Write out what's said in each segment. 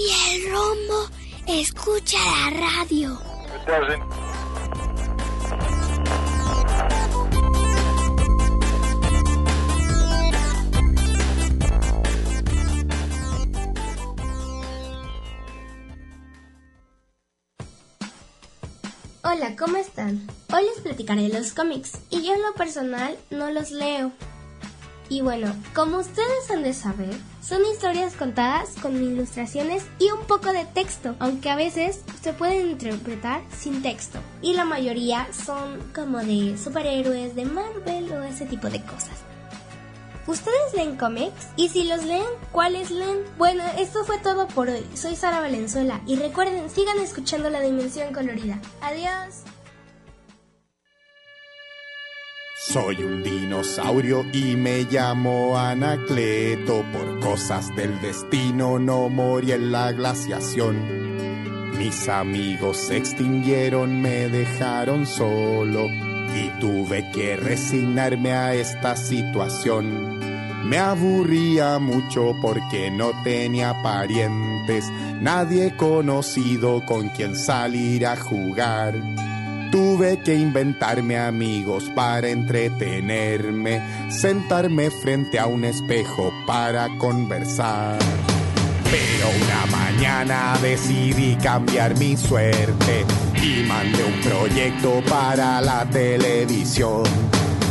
Y el rombo escucha la radio. Hola, ¿cómo están? Hoy les platicaré los cómics y yo en lo personal no los leo. Y bueno, como ustedes han de saber, son historias contadas con ilustraciones y un poco de texto, aunque a veces se pueden interpretar sin texto. Y la mayoría son como de superhéroes de Marvel o ese tipo de cosas. ¿Ustedes leen cómics? Y si los leen, ¿cuáles leen? Bueno, esto fue todo por hoy. Soy Sara Valenzuela y recuerden, sigan escuchando La Dimensión Colorida. Adiós. Soy un dinosaurio y me llamo Anacleto. Por cosas del destino no morí en la glaciación. Mis amigos se extinguieron, me dejaron solo y tuve que resignarme a esta situación. Me aburría mucho porque no tenía parientes, nadie conocido con quien salir a jugar. Tuve que inventarme amigos para entretenerme, sentarme frente a un espejo para conversar. Pero una mañana decidí cambiar mi suerte y mandé un proyecto para la televisión.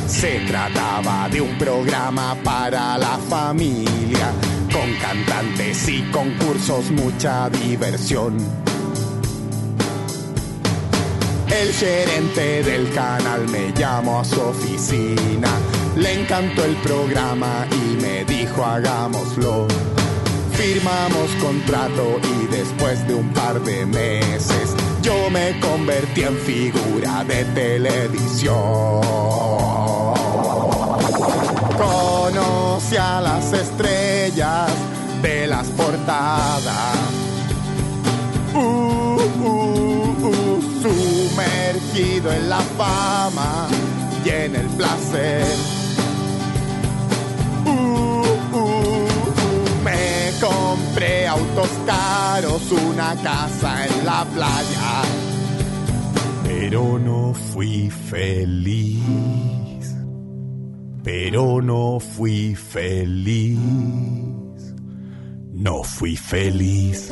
Se trataba de un programa para la familia, con cantantes y concursos, mucha diversión. El gerente del canal me llamó a su oficina, le encantó el programa y me dijo hagámoslo. Firmamos contrato y después de un par de meses yo me convertí en figura de televisión. Conocí a las estrellas de las portadas. Uh, uh, uh, en la fama y en el placer. me compré autos caros, una casa en la playa. Pero no fui feliz. Pero no fui feliz. No fui feliz.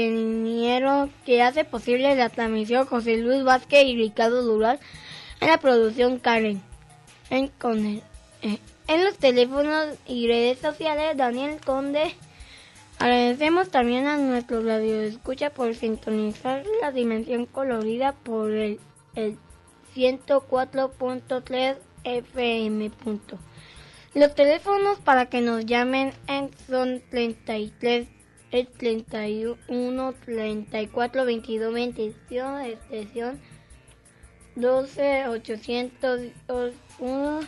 Ingeniero que hace posible la transmisión José Luis Vázquez y Ricardo Dural en la producción Karen. En, eh, en los teléfonos y redes sociales Daniel Conde. Agradecemos también a nuestro radio escucha por sintonizar la dimensión colorida por el, el 104.3 FM. Los teléfonos para que nos llamen son 33 31 34 22 21 extensión 12 801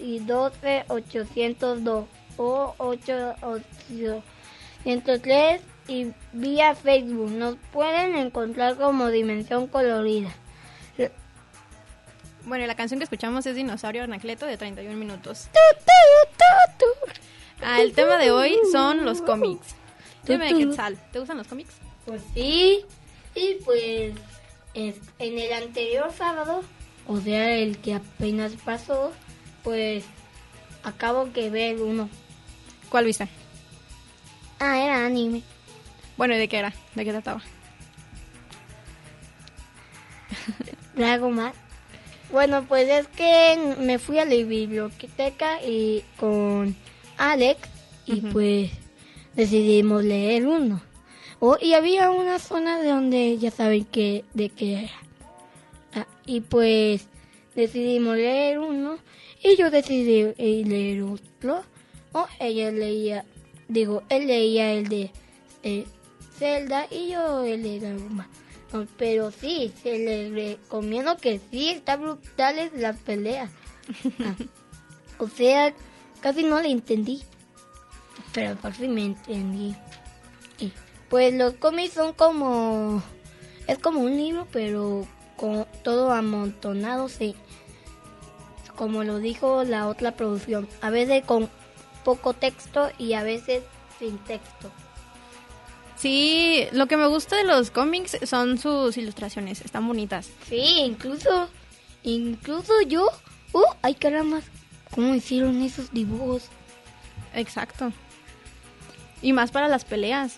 y 12 802 o 8 803 y vía Facebook. Nos pueden encontrar como Dimensión Colorida. Bueno, la canción que escuchamos es Dinosaurio Anacleto de 31 minutos. Ah, el tema de hoy son los cómics. Dime, Quetzal, ¿te gustan los cómics? Pues sí. Y pues es- en el anterior sábado, o sea, el que apenas pasó, pues acabo que ver uno. ¿Cuál viste? Ah, era anime. Bueno, ¿y de qué era? ¿De qué trataba? Dragon Ball. Bueno, pues es que me fui a la biblioteca y con Alex y pues decidimos leer uno. Oh, y había una zona de donde ya saben que de qué era. Ah, y pues decidimos leer uno y yo decidí eh, leer otro. O ella leía, digo, él leía el de eh, Zelda y yo el de. No, pero sí, se le recomiendo que sí, está brutales las peleas. Ah, o sea, casi no le entendí. Pero por fin me entendí. Y, pues los cómics son como... Es como un libro, pero con todo amontonado, sí. Como lo dijo la otra producción. A veces con poco texto y a veces sin texto. Sí, lo que me gusta de los cómics son sus ilustraciones, están bonitas. Sí, incluso, incluso yo, uh, ay caramba, ¿cómo hicieron esos dibujos? Exacto. Y más para las peleas.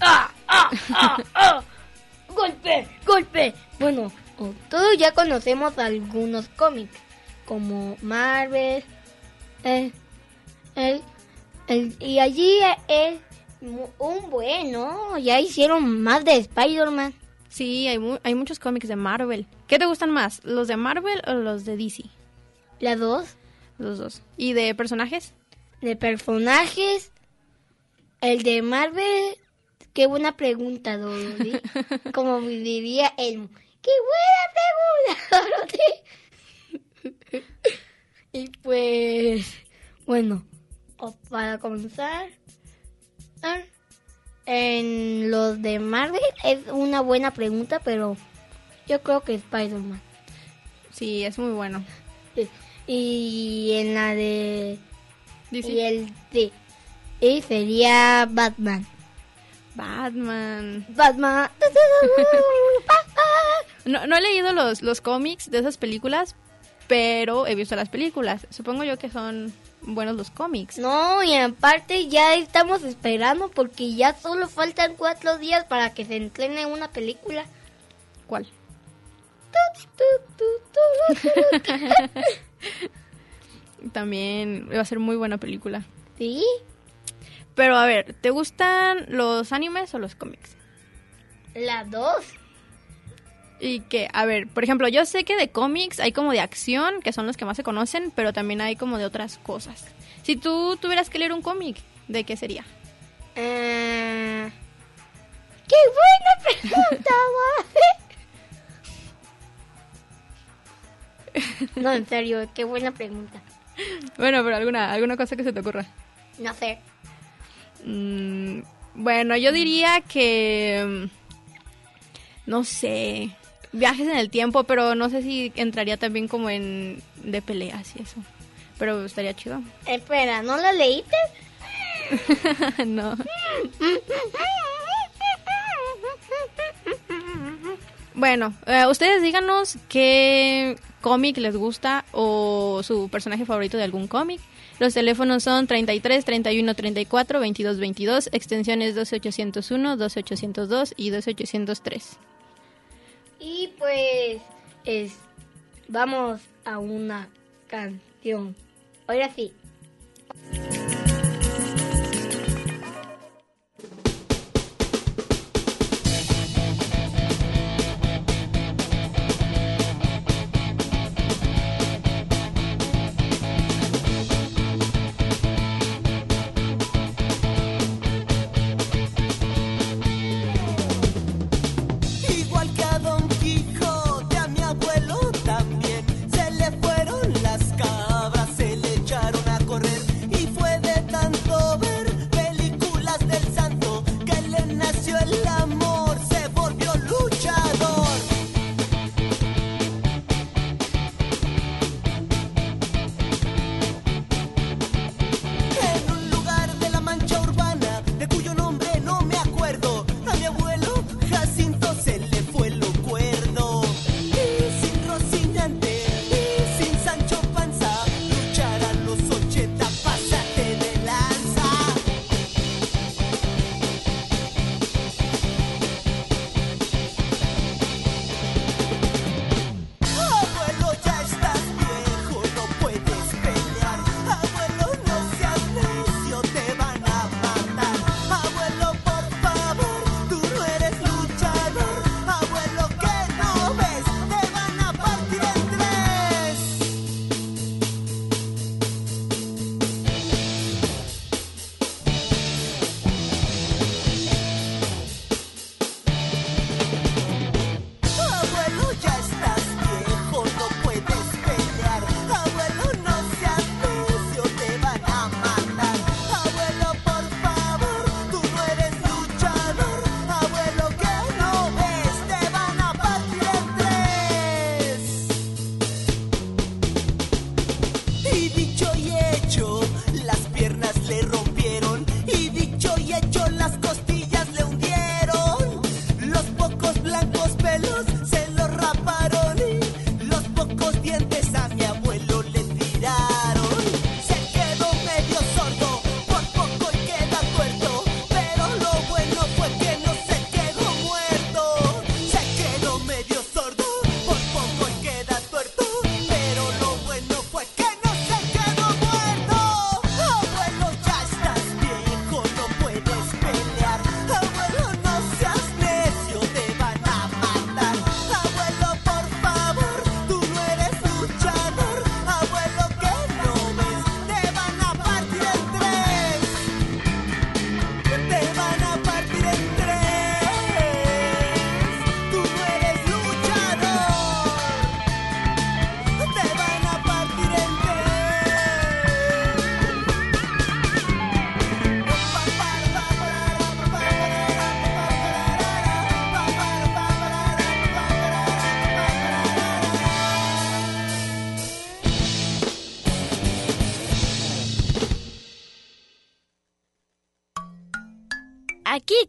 ¡Ah, ah, ah, ah! ¡Golpe, golpe! Bueno, todos ya conocemos algunos cómics, como Marvel, eh, el, el- y allí es mu- un bueno, ya hicieron más de Spider-Man. Sí, hay, mu- hay muchos cómics de Marvel. ¿Qué te gustan más, los de Marvel o los de DC? Las dos, Los dos. ¿Y de personajes? de personajes, el de Marvel, qué buena pregunta, Dorothy. Como diría el... ¡Qué buena pregunta, Dorothy! y pues, bueno, para comenzar, ah, en los de Marvel es una buena pregunta, pero yo creo que Spider-Man. Sí, es muy bueno. Y en la de... DC. Y el de... Y sería Batman. Batman. Batman. No, no he leído los, los cómics de esas películas, pero he visto las películas. Supongo yo que son buenos los cómics. No, y aparte ya estamos esperando porque ya solo faltan cuatro días para que se entrene una película. ¿Cuál? También va a ser muy buena película. ¿Sí? Pero a ver, ¿te gustan los animes o los cómics? Las dos. Y que, a ver, por ejemplo, yo sé que de cómics hay como de acción, que son los que más se conocen, pero también hay como de otras cosas. Si tú tuvieras que leer un cómic, ¿de qué sería? Eh, ¡Qué buena pregunta! No, en serio, qué buena pregunta. Bueno, pero alguna, alguna cosa que se te ocurra. No sé. Mm, bueno, yo diría que... mm, No sé. Viajes en el tiempo, pero no sé si entraría también como en... De peleas y eso. Pero estaría chido. Espera, ¿no la leíste? no. Bueno, eh, ustedes díganos qué cómic les gusta o su personaje favorito de algún cómic. Los teléfonos son 33 31 34 22 22, extensiones 12801, 12802 y 12803. Y pues es vamos a una canción. Ahora sí.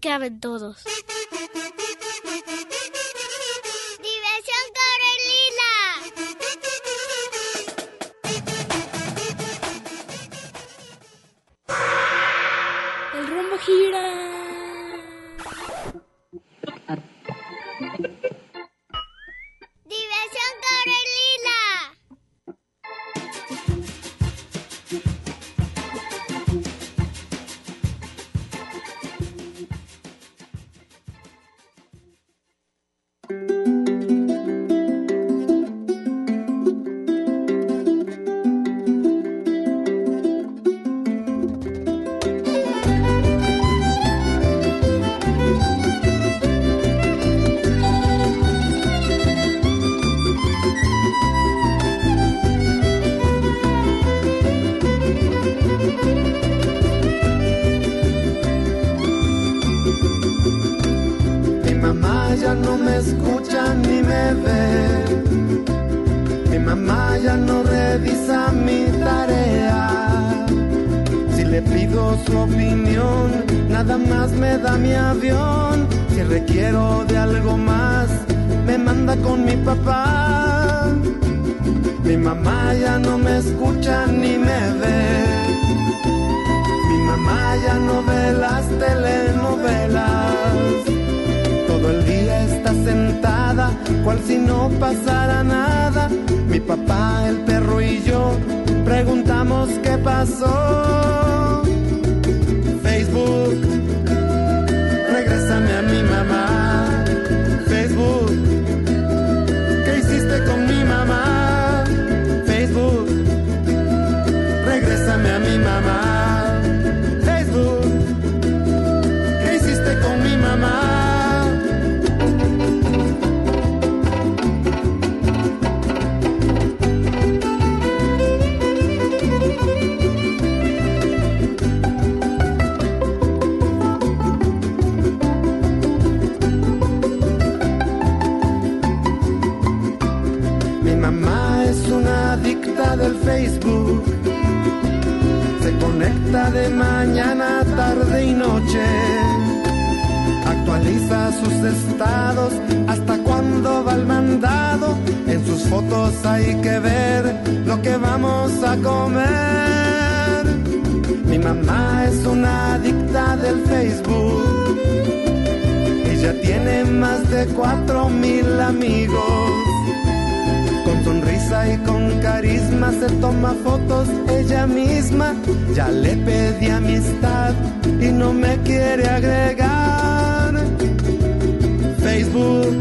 Caben todos. No pasara nada. Mi papá, el perro y yo preguntamos qué pasó. De mañana, tarde y noche. Actualiza sus estados hasta cuando va al mandado. En sus fotos hay que ver lo que vamos a comer. Mi mamá es una adicta del Facebook. Ella tiene más de cuatro mil amigos. Sonrisa y con carisma se toma fotos ella misma. Ya le pedí amistad y no me quiere agregar. Facebook,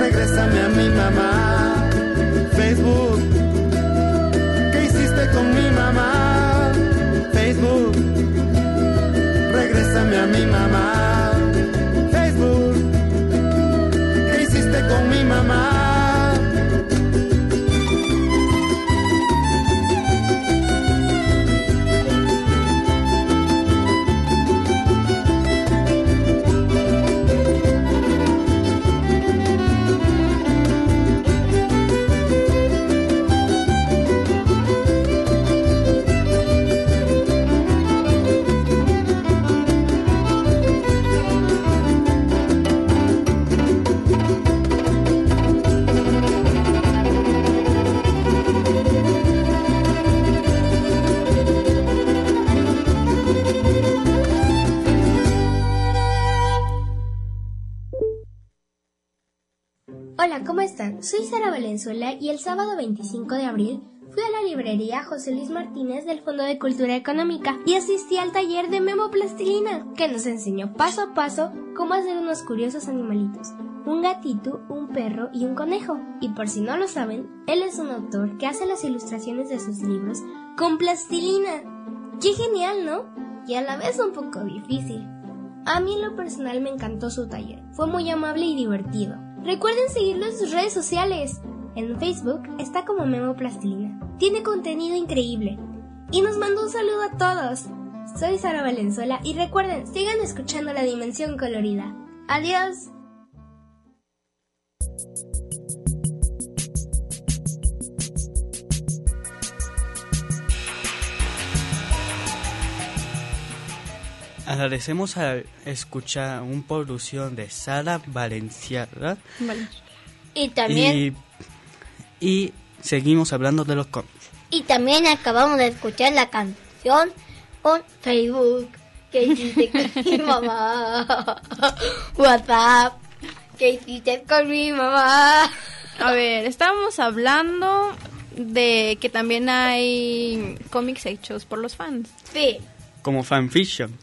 regrésame a mi mamá. Facebook, ¿qué hiciste con mi mamá? Facebook, regrésame a mi mamá. Facebook, ¿qué hiciste con mi mamá? Hola, ¿cómo están? Soy Sara Valenzuela y el sábado 25 de abril fui a la librería José Luis Martínez del Fondo de Cultura Económica y asistí al taller de Memo Plastilina, que nos enseñó paso a paso cómo hacer unos curiosos animalitos. Un gatito, un perro y un conejo. Y por si no lo saben, él es un autor que hace las ilustraciones de sus libros con plastilina. ¡Qué genial, ¿no? Y a la vez un poco difícil. A mí en lo personal me encantó su taller. Fue muy amable y divertido. Recuerden seguirlo en sus redes sociales. En Facebook está como Memo Plastilina. Tiene contenido increíble. Y nos mandó un saludo a todos. Soy Sara Valenzuela y recuerden, sigan escuchando la dimensión colorida. Adiós. Agradecemos a escuchar una producción de Sara Valenciaga. Vale. Y también, Y, y seguimos hablando de los cómics. y también acabamos de escuchar la canción por Facebook. ¿Qué hiciste con mi mamá? WhatsApp. ¿Qué hiciste con mi mamá? A ver, estábamos hablando de que también hay cómics hechos por los fans. Sí, Como fanfiction.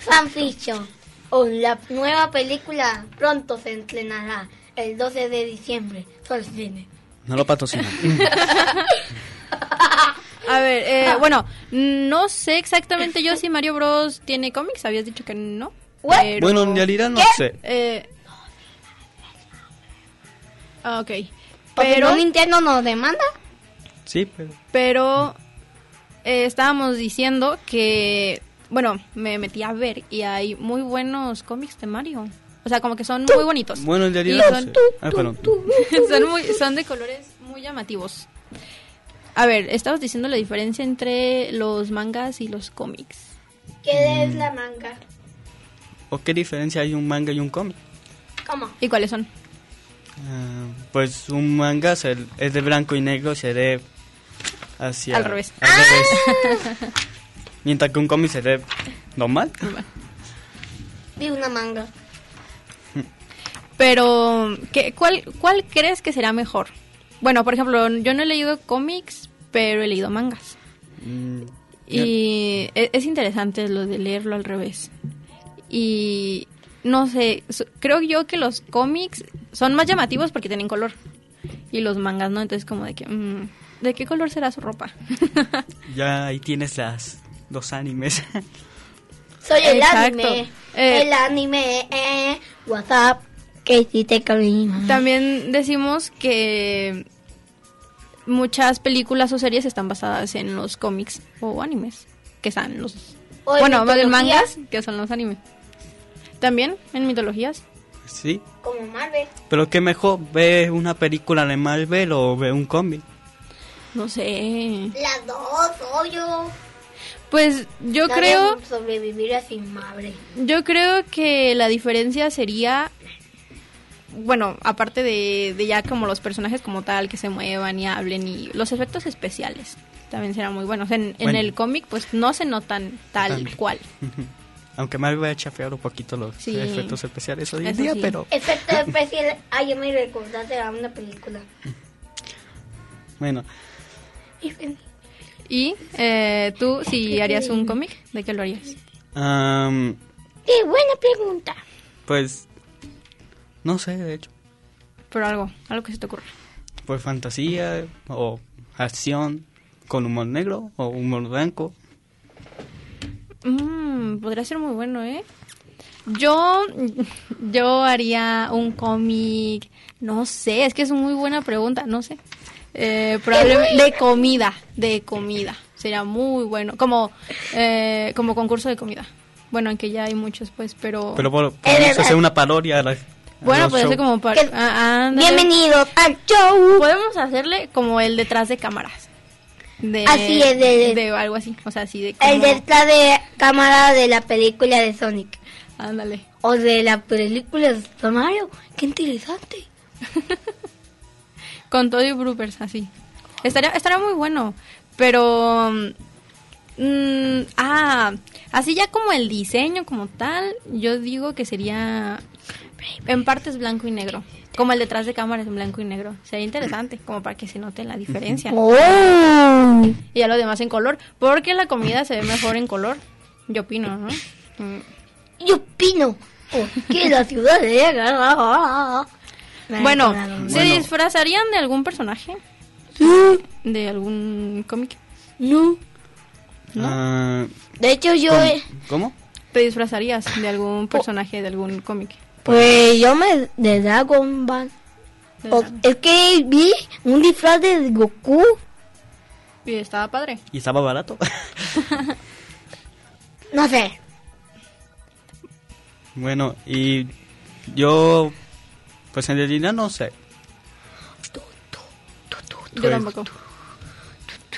Fanfiction. O la nueva película pronto se estrenará el 12 de diciembre. Por cine. No lo patrocinan. A ver, eh, bueno, no sé exactamente yo si Mario Bros tiene cómics, habías dicho que no. pero- bueno, en realidad no sé. Eh, ah, ok. Pero Pero, Nintendo nos demanda. Sí, pero... pero eh, estábamos diciendo que, bueno, me metí a ver y hay muy buenos cómics de Mario. O sea, como que son muy bonitos. Bueno, en realidad no son, sé. Ah, son, muy, son de colores muy llamativos. A ver, estabas diciendo la diferencia entre los mangas y los cómics. ¿Qué es la manga? ¿O qué diferencia hay un manga y un cómic? ¿Cómo? ¿Y cuáles son? Ah, pues un manga se- es de blanco y negro, se ve hacia... Al revés. al revés. Mientras que un cómic se ve normal. Vi una manga. Pero, ¿qué, cuál, ¿cuál crees que será mejor? Bueno, por ejemplo, yo no he leído cómics, pero he leído mangas. Mm, Y e- es interesante lo de leerlo al revés. Y no sé, creo yo que los cómics son más llamativos porque tienen color. Y los mangas no, entonces como de que... mm, ¿De qué color será su ropa? Ya ahí tienes las dos animes. Soy el Exacto. anime. Eh, el anime. Eh. WhatsApp. ¿Qué hiciste mamá? También decimos que muchas películas o series están basadas en los cómics o animes, que están los... O en bueno, más bien mangas, que son los animes. También en mitologías. sí. Como Marvel. Pero qué mejor, ver una película de Marvel o ver un cómic. No sé. Las dos, obvio. Pues yo Nadie creo, sin Marvel. yo creo que la diferencia sería, bueno, aparte de, de ya como los personajes como tal, que se muevan y hablen y los efectos especiales, también serán muy buenos. En, en el cómic pues no se notan tal También. cual. Aunque Marvel ha chafeado un poquito los Sí. efectos especiales hoy en día, sí. pero Efecto especial. Ay, yo me recordaste a una película. bueno. ¿Y eh, tú, si harías un cómic, de qué lo harías? am, Qué buena pregunta. pues, no sé, de hecho, Pero algo, algo que se te ocurra. pues fantasía o acción con humor negro o humor blanco. Mm, podría ser muy bueno, ¿eh? Yo, yo haría un cómic, no sé, es que es una muy buena pregunta, no sé. Eh, probablemente de comida, de comida. Sería muy bueno, como, eh, como concurso de comida. Bueno, aunque ya hay muchos, pues, pero... Pero por- podemos hacer una parodia a la- a bueno, puede ser como para... Ah, ándale. Bienvenidos al show. Podemos hacerle como el detrás de cámaras. De, Así es, de- de algo así, o sea, así de El como- detrás de cámara de la película de Sonic. Ándale. O de la película de Mario. Qué interesante. Con todo y bloopers, así. Estaría, estaría muy bueno. Pero. mm, ah, así ya como el diseño como tal, yo digo que sería. En partes blanco y negro. Como el detrás de cámaras en blanco y negro. Sería interesante, como para que se note la diferencia. Oh. Y ya lo demás en color. Porque la comida se ve mejor en color. Yo opino, ¿no? Mm. Yo opino que la ciudad de... Bueno, ¿se Bueno. disfrazarían de algún personaje? ¿De algún cómic? No. Ah, De hecho, yo... ¿cómo? eh, ¿Cómo? ¿Te disfrazarías de algún personaje de algún cómic? Pues yo me... De Dragon Ball. O- es que vi un disfraz de Goku. Y estaba padre. Y estaba barato. No sé. bueno, y yo, pues en realidad no sé. Yo Pues- tampoco.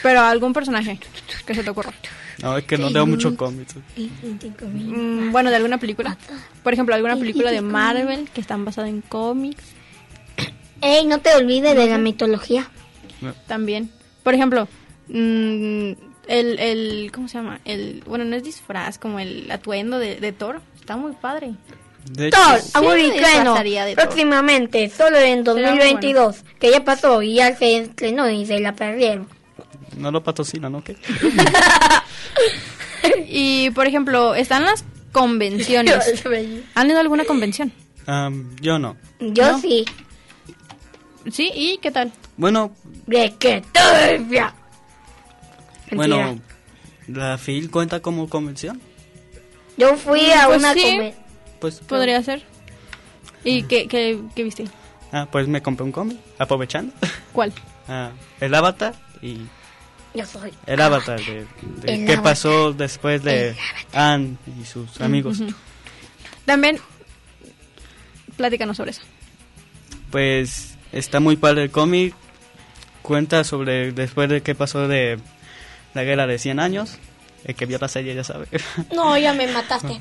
Pero algún personaje que se te ocurra. No, es que no leo mucho cómics. Mm, bueno, de alguna película. Por ejemplo, alguna película de Marvel que están basadas en cómics. Ey, no te olvides de la mitología. También. Por ejemplo, mm, el, el, ¿cómo se llama? El, bueno, no es disfraz, como el atuendo de, de Thor. Está muy padre. De hecho, Thor, Sí, de Thor. próximamente, solo en 2022, que ya pasó y ya se estrenó y se la perdieron. no lo patrocinan, ¿no? ¿Qué? Y, por ejemplo, están las convenciones. ¿Han ido a alguna convención? Am, yo no. Yo ¿No? sí. Sí, ¿y qué tal? Bueno, De que todavía. bueno, la FIL cuenta como convención. Yo fui a Pues una sí. convención. Pues, Podría ser. ¿Y qué, qué, qué viste? ah, pues me compré un cómic, aprovechando. ¿Cuál? Ah, el Avatar y Yo soy. el Avatar de, de El qué Avatar. pasó después de Anne y sus amigos. Ujú. También, platícanos sobre eso. Pues está muy padre el cómic. Cuenta sobre después de qué pasó de la guerra de 100 años. El que vio la serie ya sabe. No, ya me mataste.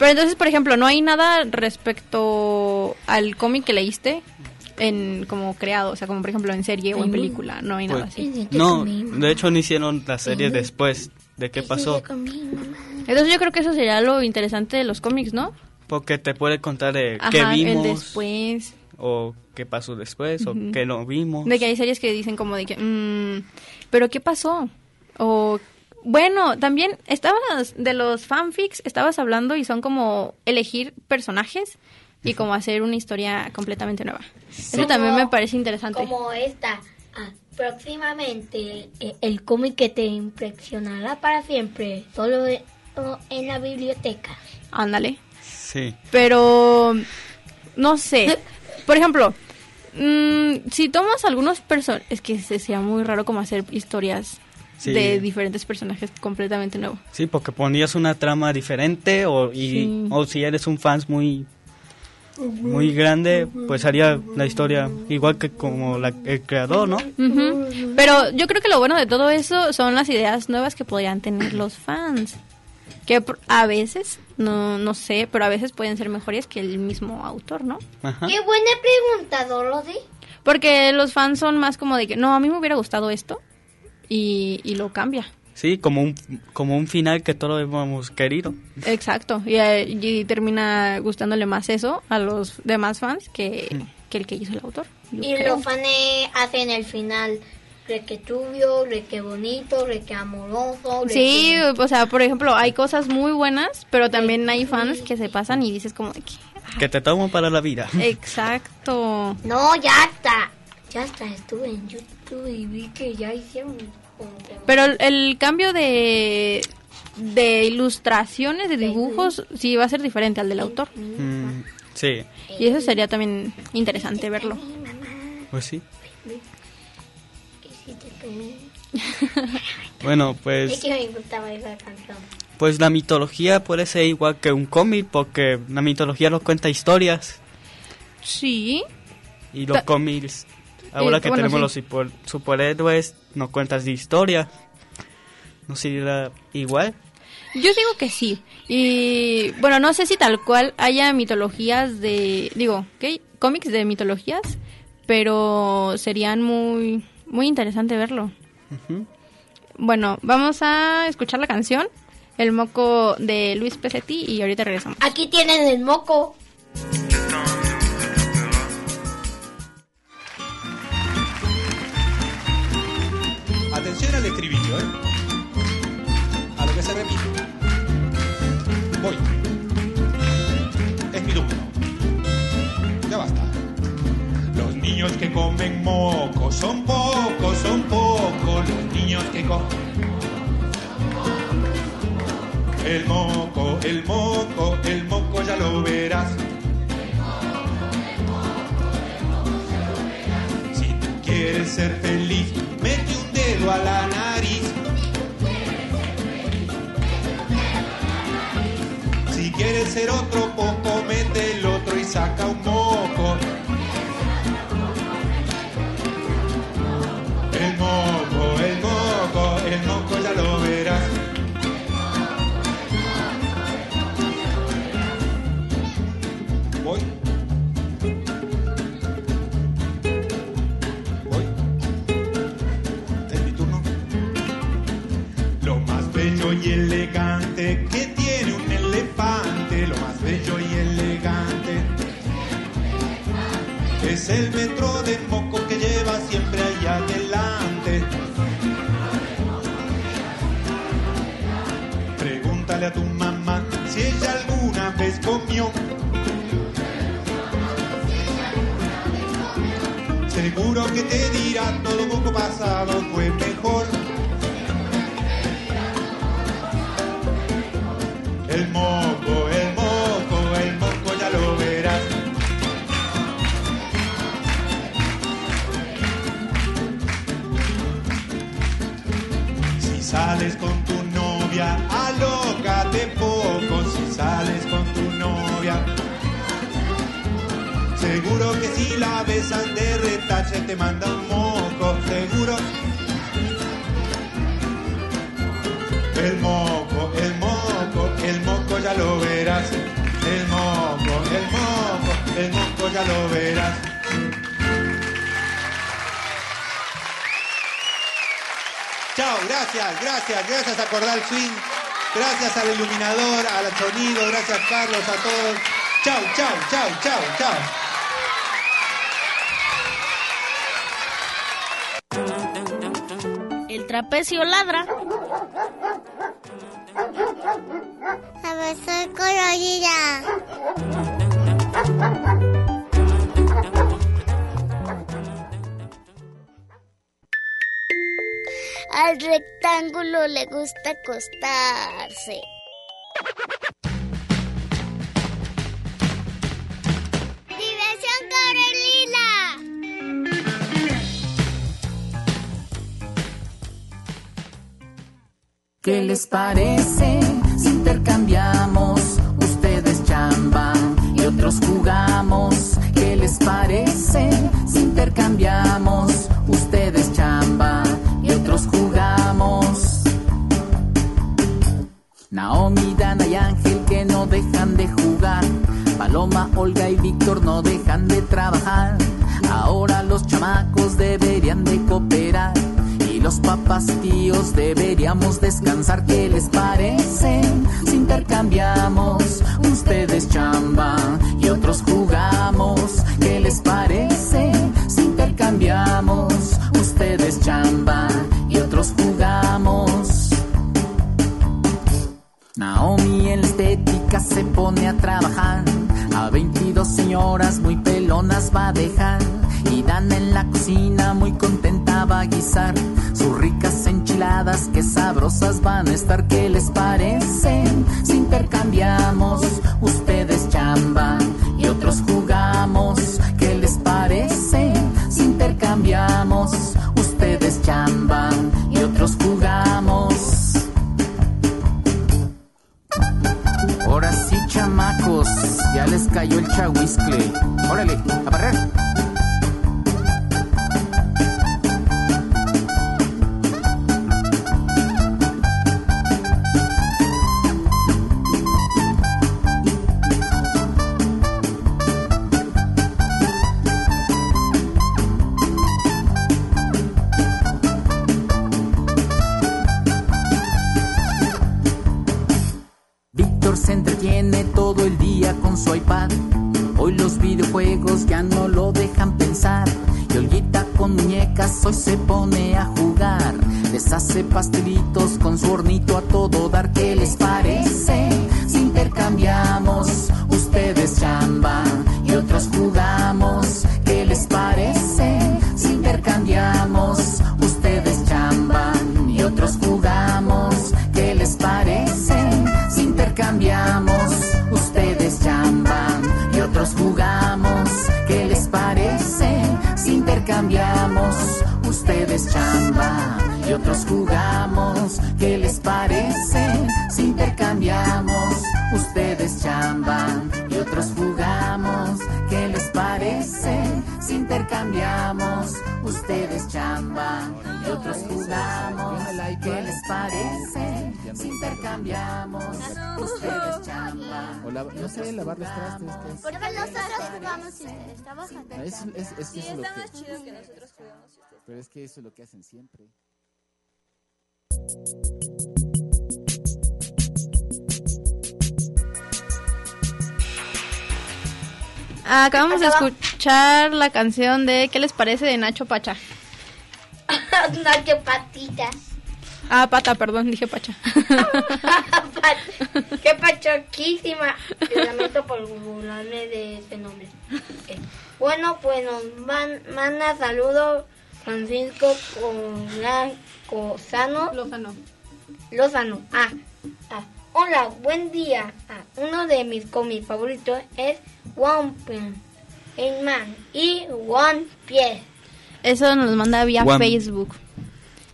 Pero entonces, por ejemplo, ¿no hay nada respecto al cómic que leíste en como creado? O sea, como por ejemplo en serie o en película. No hay nada pues, así. no, de hecho no hicieron la serie después de qué pasó. Entonces yo creo que eso sería lo interesante de los cómics, ¿no? Porque te puede contar de qué Ajá, el vimos después. o qué pasó después Ujú. o qué no vimos. De que hay series que dicen como de que, mm, pero ¿qué pasó? O, bueno, también estabas, de los fanfics, estabas hablando y son como elegir personajes y como hacer una historia completamente nueva. Eso también me parece interesante. Como esta. Ah, próximamente eh, el cómic que te impresionará para siempre. Solo en la biblioteca. Ándale. Sí. Pero, no sé. Por ejemplo, mm, si tomas algunos personajes, es que se- sería muy raro como hacer historias Sí. de diferentes personajes completamente nuevos. Sí, porque ponías una trama diferente o, y, Sí. o si eres un fan muy muy grande, pues haría la historia igual que como la- el creador, ¿no? Ujú. Pero yo creo que lo bueno de todo eso son las ideas nuevas que podrían tener los fans. Que a veces, no, no sé, pero a veces pueden ser mejores que el mismo autor, ¿no? Ajá. Qué buena pregunta, Dorothy. Porque los fans son más como de que, no, a mí me hubiera gustado esto y, y lo cambia. Sí, como un como un final que todos hemos querido. Exacto. Y, eh, y termina gustándole más eso a los demás fans que, que el que hizo el autor. Y creo. los fans hacen el final. Re que turbio, re que bonito, re que amoroso. re Sí, que- o sea, por ejemplo, hay cosas muy buenas, pero también hay fans que se pasan y dices como de que... Que te tomo para la vida. Exacto. No, ya está. Ya está, estuve en YouTube y vi que ya hicieron. Pero el, el cambio de, de ilustraciones, de dibujos, sí va a ser diferente al del autor. Mm, sí, Y eso sería también interesante verlo. pues sí. Bueno, Es pues que me gustaba esa canción. pues la mitología puede ser igual que un cómic porque la mitología nos cuenta historias Sí. y los Ta- cómics ahora Eh, que bueno, tenemos sí. los super- superhéroes nos cuentas de historia. ¿No sería igual? Yo digo que sí. Y bueno, no sé si tal cual haya mitologías de, digo, ¿qué? Cómics de mitologías, pero serían muy, muy interesante verlo. Ujú. Bueno, vamos a escuchar la canción, El Moco de Luis Pesetti, y ahorita regresamos. Aquí tienen el moco. Niños que comen moco son pocos, son pocos. Los niños que comen. El moco, el moco, el moco ya lo verás. Si tú quieres ser feliz, mete un dedo a la nariz. Si quieres ser otro poco, mete el otro y saca un moco. Que tiene un elefante, lo más bello y elegante es el metro de moco que lleva siempre ahí adelante. Pregúntale a tu mamá si ella alguna vez comió. Seguro que te dirá todo poco pasado fue novia, alócate poco. Si sales con tu novia, seguro que si la besan de retache te manda un moco. Seguro. El moco, el moco, el moco ya lo verás. El moco, el moco, el moco ya lo verás. Chao, gracias, gracias, gracias a Cordal Swing, gracias al iluminador, al sonido, gracias Carlos, a todos. Chao, chao, chao, chao, chao. El trapecio ladra. A ver, soy colorida. Al rectángulo le gusta acostarse. Diversión Carolina. ¿Qué les parece si intercambiamos? Ustedes chamban y otros jugamos. ¿Qué les parece si intercambiamos? Ustedes no dejan de jugar. Paloma, Olga y Víctor no dejan de trabajar. Ahora los chamacos deberían de cooperar. Y los papás tíos deberíamos descansar. ¿Qué les parece? Si intercambiamos, ustedes chamban y otros jugamos. ¿Qué les parece? Si intercambiamos, ustedes chamban se pone a trabajar. A 22 señoras muy pelonas va a dejar. Y Dana en la cocina muy contenta va a guisar. Sus ricas enchiladas que sabrosas van a estar. ¿Qué les parece? Si intercambiamos, ustedes chamban y otros jugamos. ¿Qué les parece? Si intercambiamos, ustedes chamban y otros jugamos. Chamacos, ya les cayó el chahuiscle. Órale, a. se entretiene todo el día con su iPad. Hoy los videojuegos ya no lo dejan pensar. Y Olguita con muñecas hoy se pone a jugar. Les hace pastelitos con su hornito a todo dar. ¿Qué les parece? Si intercambiamos, ustedes chamban y otros jugamos. Si intercambiamos, ustedes chamban y otros jugamos. ¿Qué les parece? Si intercambiamos, ustedes chamban y otros jugamos. ¿Qué les parece? Si intercambiamos, ustedes chamban y otros jugamos. ¿Qué les parece? Si intercambiamos, ustedes chamban. O la- no sé, lavar los trastes. ¿qué es? Porque nosotros jugamos y ustedes trabajan. No, es, es, es que Y eso es lo está que... más chido que nosotros jugamos y ustedes Pero es que eso es lo que hacen siempre. Acabamos de escuchar la canción de ¿Qué les parece de Nacho Pacha? Nacho Patitas. Ah, Pata, perdón, dije Pacha. Qué pachoquísima. Lamento por burlarme de ese nombre. Bueno, pues nos man- manda saludos Francisco Cosano. Lozano. Lozano. Ah, ah. Hola, buen día. Ah, uno de mis cómics favoritos es One Piece, Man y One Piece. Eso nos manda vía. Facebook.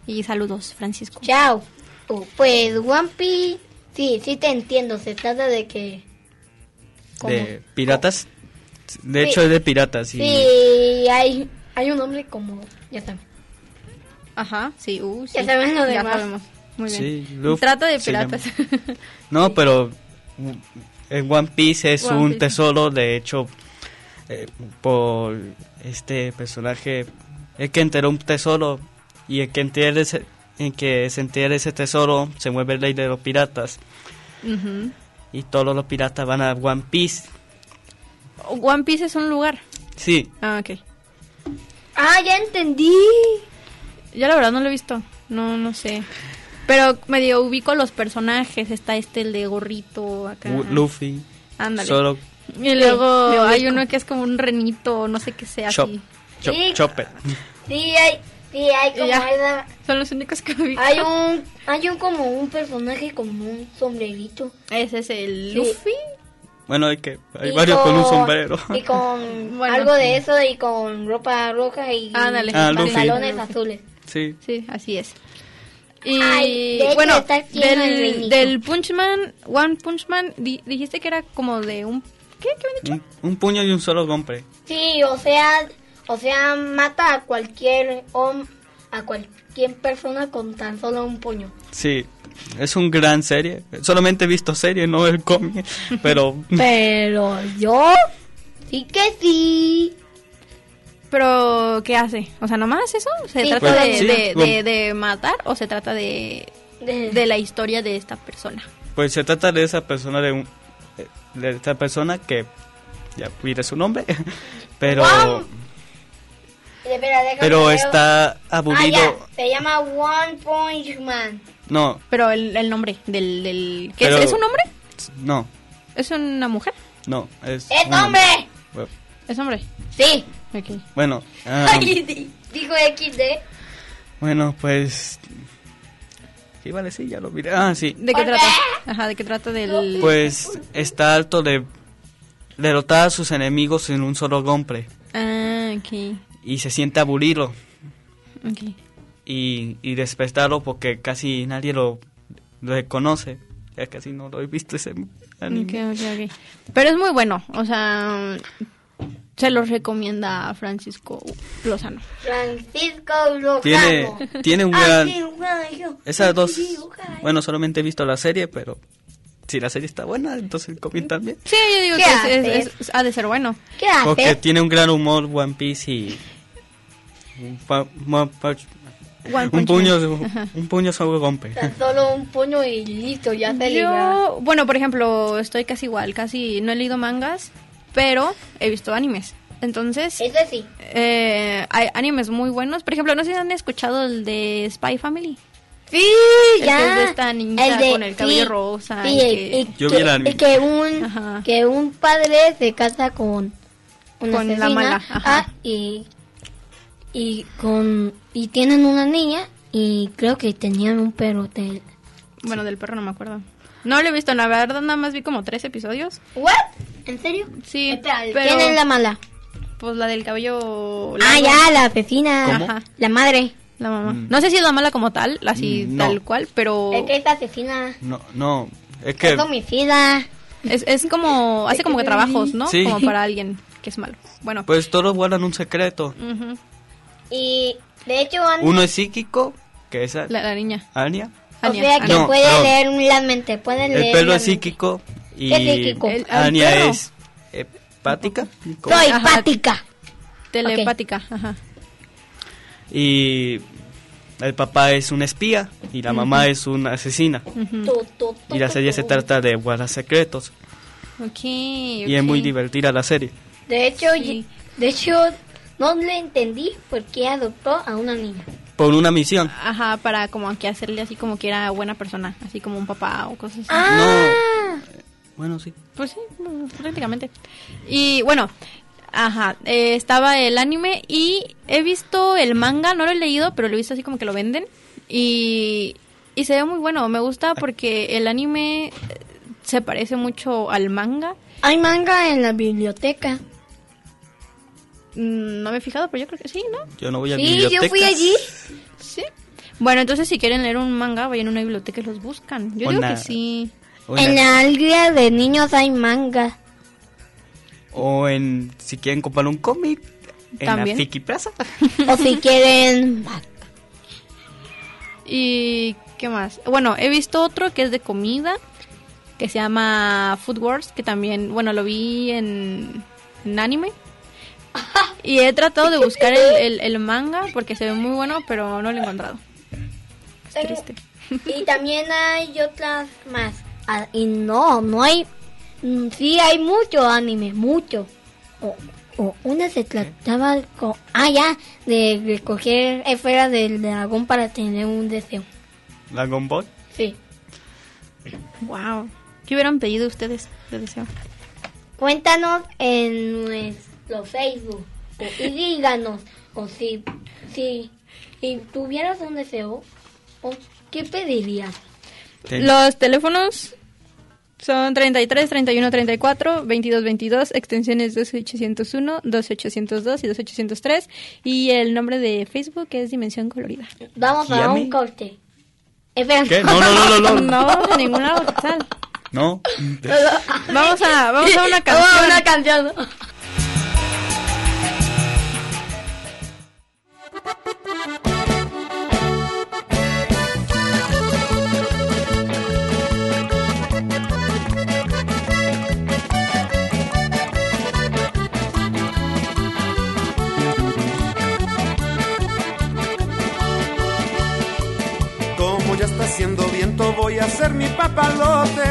Y saludos, Francisco. Chao. Oh, pues One Piece, sí, sí te entiendo. Se trata de que... ¿De piratas? De Sí. hecho, es de piratas. Y Sí, hay, hay un hombre como... Ya sabes. Ajá, sí, uh, sí. Ya saben lo Ya demás. sabemos. Muy bien. Sí, Luffy Trata de piratas. No, pero mm, en One Piece es One un Piece. tesoro, de hecho, eh, por este personaje, el que enteró un tesoro y el que entiende ese, en que se entierra ese tesoro se mueve el rey de los piratas y todos los piratas van a One Piece. One Piece es un lugar. Sí, Ah, ok. Ah, ya entendí. Yo la verdad no lo he visto. No, no sé. Pero medio ubico los personajes. Está este, el de gorrito acá. Luffy, Ándale. solo Y luego hay uno que es como un renito, no sé qué sea Chop, así. Chop- Sí. Chopper. Sí, hay, sí, hay como... Ya. esa- Son los únicos que ubico. hay un, hay un como un personaje con un sombrerito. Ese es el Sí. Luffy. Bueno, hay que hay Y varios con un sombrero. Y con Bueno. algo de eso y con ropa roja y Ándale. Ah, Luffy. pantalones azules. Sí. Sí, así es. Y Ay, de bueno, del, del Punch Man, One Punch Man, di- dijiste que era como de un... ¿Qué? ¿Qué habían dicho? Un, un puño y un solo golpe. Sí, o sea, o sea, mata a cualquier hom- a cualquier persona con tan solo un puño. Sí, es un gran serie. Solamente he visto serie, no el cómic, pero Pero yo sí que sí. Pero, ¿qué hace? O sea, ¿nomás eso? ¿Se Sí, trata pues, de, sí, de, como- de- de matar o se trata de, De- la historia de esta persona? pues se trata de esa persona de un de esta persona que ya pide su nombre, pero. Pero está Ah, aburrido. ya, se llama One Punch Man. No, Pero el, el nombre del... del ¿qué Pero- es? ¿Es un hombre? no, ¿Es una mujer? no, es ¡Es un hombre! Bueno, ¿Es hombre? Sí. Bueno, ah, di- dijo XD. bueno, pues ¿qué iba a decir? Ya lo miré. Ah, sí. ¿De qué ¿Por trata? qué? Ajá, ¿de qué trata del...? Pues está harto de derrotar a sus enemigos en un solo golpe Ah, ok. Y se siente aburrido. Ok. y, y despertarlo porque casi nadie lo reconoce. Ya casi no lo he visto ese anime. Ok, ok, ok. Pero es muy bueno, o sea, se los recomienda a Francisco Lozano. Francisco Lozano. Tiene, tiene un Ah, gran... Esas dos... Bueno, solamente he visto la serie, pero si la serie está buena, entonces el cómic también. Sí, yo digo ¿Qué que es- es- es- ha de ser bueno. ¿Qué haces? Porque tiene un gran humor One Piece y... Un, puño, un puño golpe. Tan solo un puño y listo, ya se. Yo, bueno, por ejemplo, estoy casi igual, casi no he leído mangas, pero he visto animes. Entonces, Ese sí. eh, hay animes muy buenos. Por ejemplo, no sé si han escuchado el de Spy Family. Sí, El que ya. es de esta niñita con el cabello sí, rosa Sí, que- Yo que, vi el anime. que un, Ajá. que un padre se casa con una Con la mala, ajá. ah, y, y con y tienen una niña y creo que tenían un perro de Bueno, del perro no me acuerdo. No lo he visto, la verdad nada más vi como tres episodios. ¿What? ¿En serio? Sí, Espera, pero ¿Quién es la mala? pues la del cabello Ah, ya, la asesina. ¿Cómo? Ajá. La madre. La mamá. Mm. No sé si es la mala como tal, así Mm, no. tal cual, pero Es que es asesina. No, no, es que... Es homicida. es, es como hace como que trabajos, ¿no? Sí. Como para alguien que es malo. Bueno. Pues todos guardan un secreto. ujú. Y de hecho, Uno es psíquico, que es la, la niña. Anya. o Anya, sea que No, puede no. leer la mente, pueden El leer pelo la es mente. psíquico y ¿Qué psíquico? El- el Anya perro. es hepática. ¿Cómo? Soy Ajá. pática. Telepática, ajá. Y el papá es un espía y la mamá es una asesina. Ujú. Tu, tu, tu, Y la tu, serie tu. se trata de guardar secretos. Y es muy divertida la serie. De hecho, Sí. de hecho, no le entendí por qué adoptó a una niña. Por una misión. Ajá, para como que hacerle así como que era buena persona, así como un papá o cosas así. Ah, Bueno, sí. Pues sí, prácticamente. Y bueno, ajá, eh, estaba el anime y he visto el manga, no lo he leído, pero lo he visto así como que lo venden. Y, y se ve muy bueno, me gusta porque el anime eh, se parece mucho al manga. hay manga en la biblioteca. Mm, No me he fijado, pero yo creo que sí, ¿no? Yo no voy a Sí, bibliotecas. yo fui allí. Sí. Bueno, entonces si quieren leer un manga, vayan a una biblioteca y los buscan. Yo digo Una- que sí. En, la aldea de niños hay manga. o en- si quieren comprar un cómic, en También. la Fiki Plaza. O si quieren... ¿Y qué más? Bueno, he visto otro que es de comida, que se llama Food Wars, que también, bueno, lo vi en, en anime. Y he tratado de buscar el, el- el manga porque se ve muy bueno, pero no lo he encontrado. Es triste. Y también hay otras más. Ah, y no, no hay... mm, Sí hay mucho anime, mucho. O, o una se trataba con... Ah, ya, de recoger esferas del dragón para tener un deseo. Dragon Ball. Sí. Wow. ¿Qué hubieran pedido ustedes de deseo? Cuéntanos en nuestro Facebook. o- Y díganos, o si, si, si tuvieras un deseo, o ¿qué pedirías? Los teléfonos son 33, 31, 34, 22, 22, extensiones 12801, 12802 y 12803. Y el nombre de Facebook es Dimensión Colorida. Vamos a un corte. Espera. ¿Qué? No, no, no, no, no. No vamos a ningún lado, Quetzal. No. Vamos a, vamos a una Vamos canción. a una canción. Mi papalote.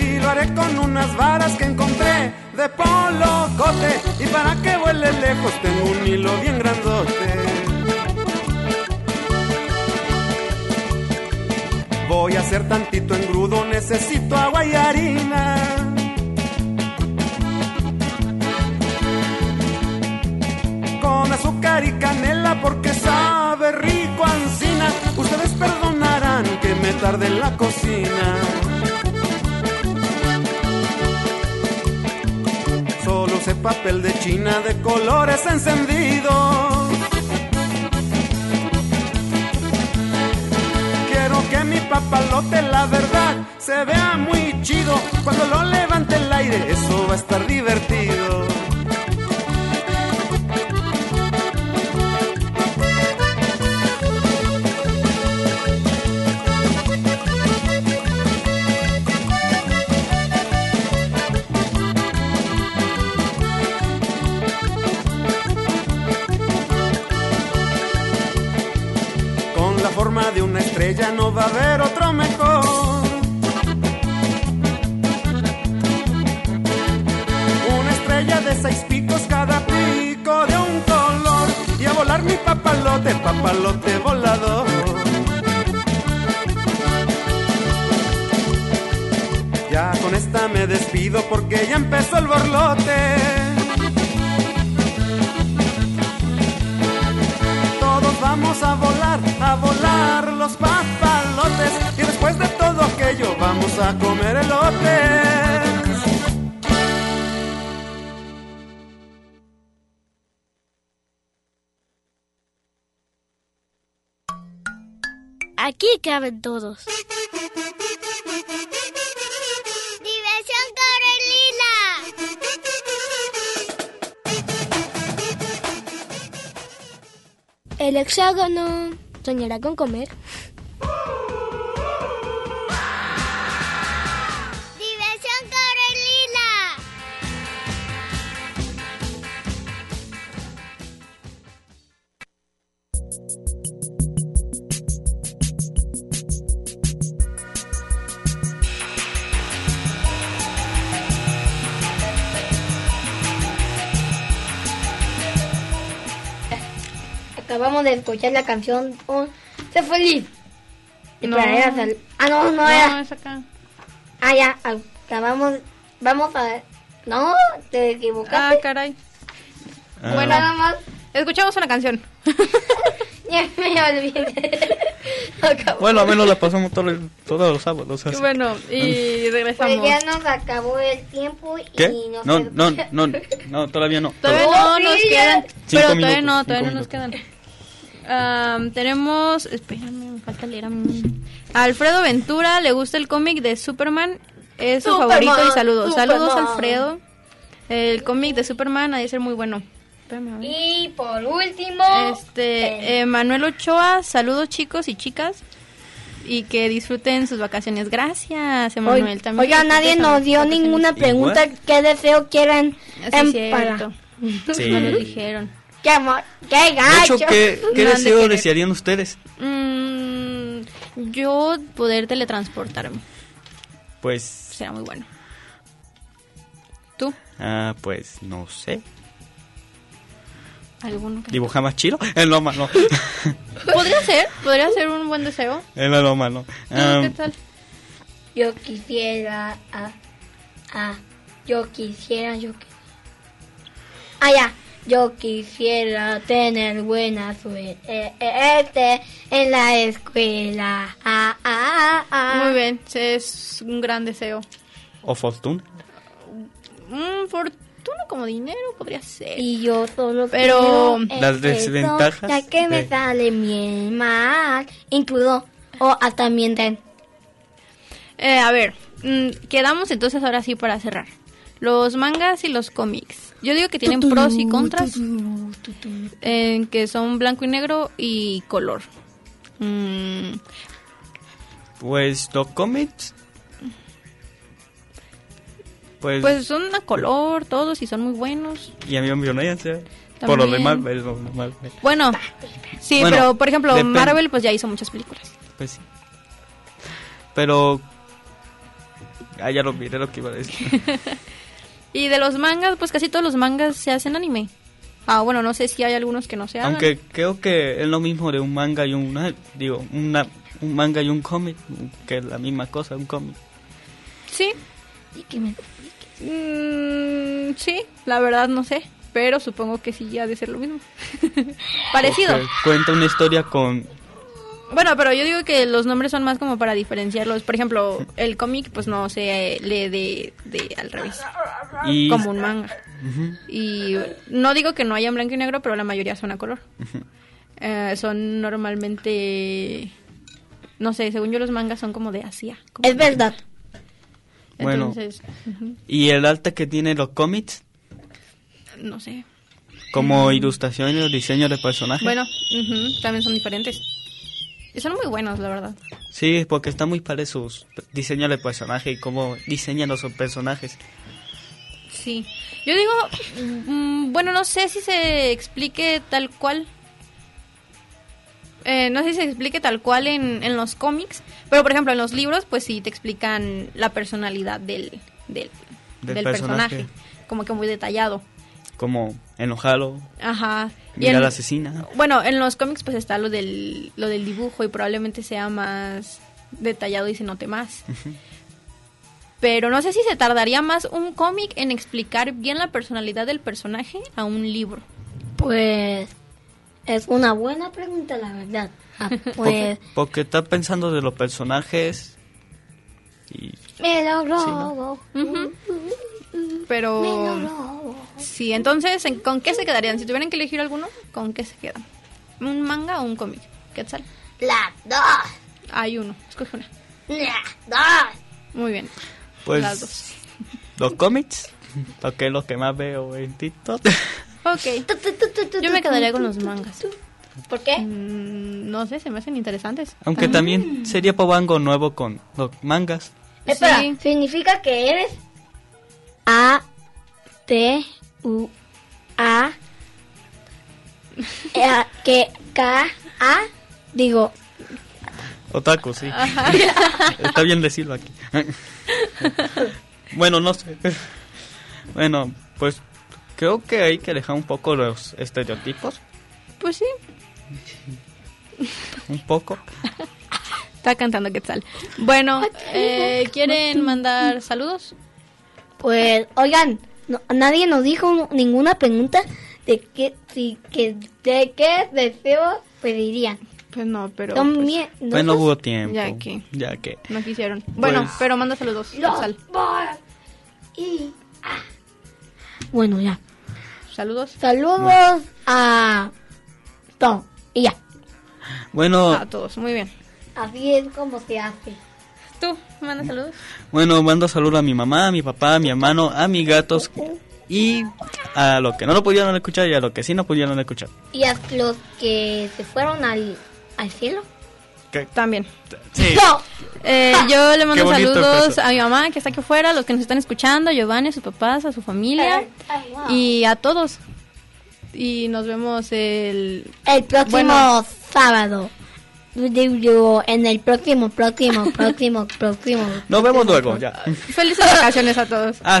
Y lo haré con unas varas que encontré de polo cote. Y para que vuele lejos, tengo un hilo bien grandote. Voy a hacer tantito engrudo, necesito agua tarde en la cocina. Solo sé papel de china de colores encendidos. Quiero que mi papalote, la verdad, se vea muy chido. Cuando lo levante el aire, eso va a estar divertido. De una estrella no va a haber otro mejor. Una estrella de seis picos, cada pico de un color. Y a volar mi papalote, papalote volador. Ya con esta me despido porque ya empezó el borlote. Vamos a volar, a volar los papalotes. Y después de todo aquello vamos a comer elotes. Aquí caben todos. El hexágono soñará con comer. Acabamos de escuchar la canción Sé feliz. De No. Ah, no, no, No, era. es acá. Ah, ya, acabamos. Vamos a. No, te Ah, equivocaste. caray. Ah. Bueno, Nada más. escuchamos una canción. Ya me olvidé. Acabó. Bueno, a menos la pasamos todo el- todos los sábados. así. Bueno, y Pues regresamos. ya nos acabó el tiempo ¿Qué? y nos No, no, no, no, todavía no. Todavía Oh, no sí, nos quedan. Cinco pero todavía minutos, no, todavía no nos quedan. Am, tenemos. Espérame, me falta leer a mí. Alfredo Ventura le gusta el cómic de Superman. Es su Superman, favorito y saludos. Saludos. Alfredo. El cómic de Superman ha de ser muy bueno. Espérame. Y por último. Este, eh, Manuel Ochoa, saludos chicos y chicas. Y que disfruten sus vacaciones. Gracias, Emanuel. También Oiga, nadie nos dio ninguna pregunta. ¿Qué deseo quieren Sí, em, es para? Sí. No lo dijeron. ¡Qué amor! ¡Qué De gacho! hecho, ¿qué, qué No han de deseo querer. desearían ustedes? Mm, yo poder teletransportarme. Pues, Será muy bueno. ¿Tú? ah, pues, no sé. ¿Alguno? que- ¿Dibujar más chido? En lo malo. Podría ser, podría ser un buen deseo. En lo malo. ¿Tú Ah, qué tal? Yo quisiera. Ah, ah, yo quisiera. Yo qui- Ah, ya. Yo quisiera tener buena suerte en la escuela. Ah, ah, ah. Muy bien, es un gran deseo. o fortuna. Mm, fortuna como dinero podría ser. Y yo solo Pero- Las eso, desventajas Ya que me sale bien mal. Incluso. O hasta mienten. Eh, a ver, mm, quedamos entonces ahora sí para cerrar. Los mangas y los cómics. Yo digo que tienen pros y contras. En que son blanco y negro y color. Mm, Pues, los cómics. Pues, pues son a color todos y son muy buenos. y a mí me. Por lo es lo normal. Bueno, sí, Bueno, pero por ejemplo, depende. Marvel pues ya hizo muchas películas. Pues sí. Pero. Ah, ya lo miré lo que iba a decir. Y de los mangas, pues casi todos los mangas se hacen anime. Ah, bueno, no sé si hay algunos que no se hagan. Aunque creo que es lo mismo de un manga y un. ah, Digo, una, un manga y un cómic. Que es la misma cosa, un cómic. Sí. Mm, sí, la verdad no sé. Pero supongo que sí ha de ser lo mismo. Parecido. Cuenta una historia con. Bueno, pero yo digo que los nombres son más como para diferenciarlos. Por ejemplo, el cómic pues no se lee de, de al revés. Y. Como un manga. Y no digo que no haya en blanco y negro, pero la mayoría son a color. Eh, son normalmente... No sé, según yo los mangas son como de Asia. como- Es verdad. Bueno. Y el arte que tienen los cómics, no sé. como ilustraciones o diseños de personajes. Bueno, también son diferentes. Y son muy buenos, la verdad. Sí, porque están muy padres sus diseños de personaje y cómo diseñan los personajes. Sí. Yo digo, mm, bueno, no sé si se explique tal cual. Eh, no sé si se explique tal cual en, en los cómics, pero por ejemplo en los libros, pues sí te explican la personalidad del, del, Del del personaje. personaje. como que muy detallado. Como enojado, Ajá. Y mirar en- la asesina. Bueno, en los cómics pues está lo del, lo del dibujo y probablemente sea más detallado y se note más. Pero no sé si se tardaría más un cómic en explicar bien la personalidad del personaje a un libro. Pues. Es una buena pregunta, la verdad. Ah, Porque, pues. porque está pensando de los personajes y Me lo robo. Pero sí, entonces, ¿en- ¿con qué se quedarían? Si tuvieran que elegir alguno, ¿con qué se quedan? ¿Un manga o un cómic? Quetzal. Las dos. Hay uno, escoge una. Las dos. Muy bien. pues Las dos. los cómics, porque es lo que más veo en TikTok. Ok. Yo me quedaría con los mangas. ¿Por qué? Mm, no sé, se me hacen interesantes. Aunque Ah. también sería Pobango nuevo con los mangas. Espera, significa que eres A T U A eh, que K A digo Otaku, sí. Está bien decirlo aquí. bueno, no sé. Bueno, pues creo que hay que dejar un poco los estereotipos. Pues sí. Un poco. Está cantando Quetzal. Bueno, eh, ¿quieren mandar saludos? Pues, oigan, no- nadie nos dijo ninguna pregunta de qué, si, que, de qué deseo pedirían. Pues no, pero... Son pues. Pues no hubo tiempo. Ya que. Ya que. No quisieron. Bueno, Pues- pero manda saludos. Los Quetzal. boys y- ah. Bueno, ya. Saludos. Saludos a Tom. Y ya. Bueno, A todos, muy bien. Así es como se hace. ¿Tú? ¿Manda saludos? bueno, mando saludos a mi mamá, a mi papá, a mi hermano, a mis gatos y a los que no lo pudieron escuchar y a los que sí no pudieron escuchar. Y a los que se fueron al, al cielo. También. Sí. No. Eh, yo le Qué mando saludos a mi mamá que está aquí afuera, a los que nos están escuchando, a Giovanni, a sus papás, a su familia Ay, wow. y a todos. Y nos vemos el... El próximo Bueno. sábado. En el próximo, próximo, próximo, próximo. Nos vemos luego, ya. Felices vacaciones a todos. Ah,